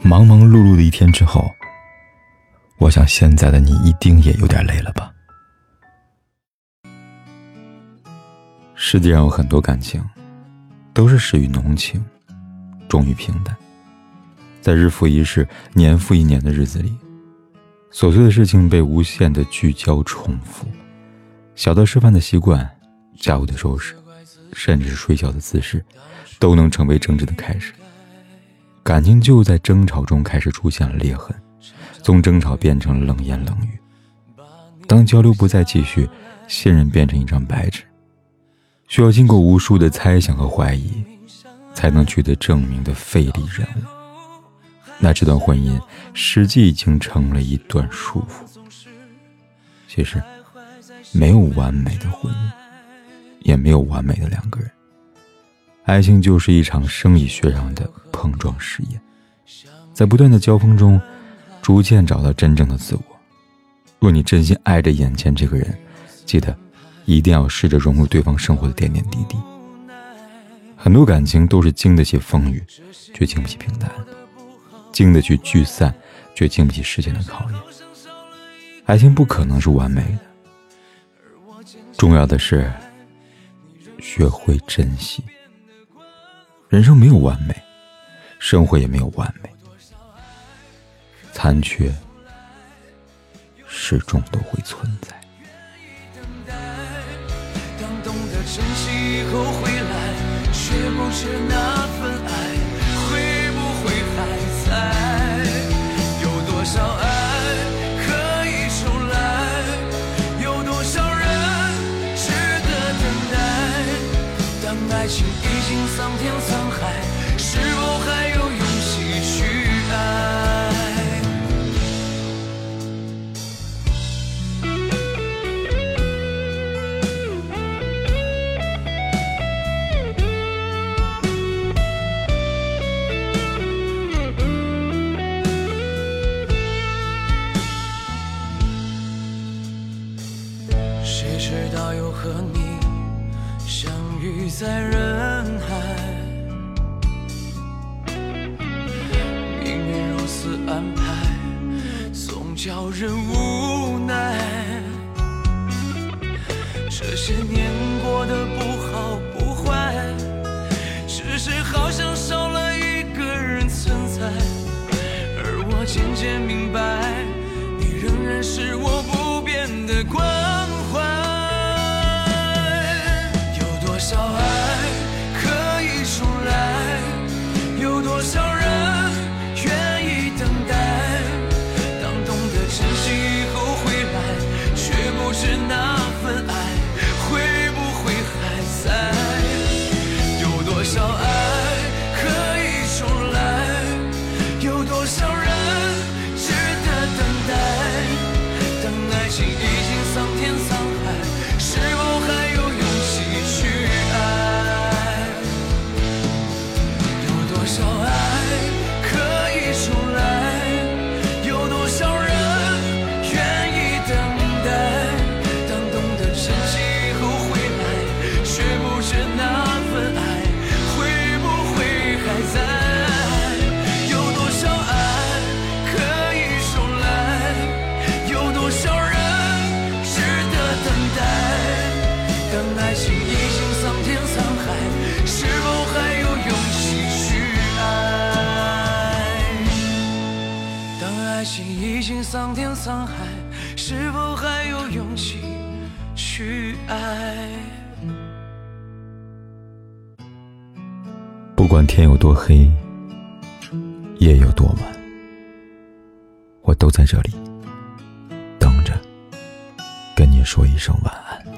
忙忙碌碌的一天之后，我想现在的你一定也有点累了吧？世界上有很多感情，都是始于浓情，终于平淡。在日复一日、年复一年的日子里，琐碎的事情被无限的聚焦重复，小到吃饭的习惯、家务的收拾，甚至是睡觉的姿势，都能成为争执的开始。感情就在争吵中开始出现了裂痕，从争吵变成了冷言冷语。当交流不再继续，信任变成一张白纸，需要经过无数的猜想和怀疑，才能取得证明的费力任务。那这段婚姻实际已经成了一段束缚。其实，没有完美的婚姻，也没有完美的两个人。爱情就是一场生理学上的碰撞实验，在不断的交锋中，逐渐找到真正的自我。若你真心爱着眼前这个人，记得一定要试着融入对方生活的点点滴滴。很多感情都是经得起风雨，却经不起平淡；经得起聚散，却经不起时间的考验。爱情不可能是完美的，重要的是学会珍惜。人生没有完美，生活也没有完美，残缺始终都会存在。愿意等待当懂得珍惜以后回来，却不知那份爱会不会还在？有多少爱可以重来？有多少人值得等待？当爱情已经桑田沧沧和你相遇在人海，命运如此安排，总叫人无奈。这些年过得不好不坏，只是好像少了一个人存在，而我渐渐明白，你仍然是我不变的关。是那份爱会不会还在？有多少爱可以重来？有多少人值得等待？当爱情已经桑田沧当爱情已经桑田沧海是否还有勇气去爱当爱情已经桑田沧海是否还有勇气去爱不管天有多黑夜有多晚我都在这里等着跟你说一声晚安。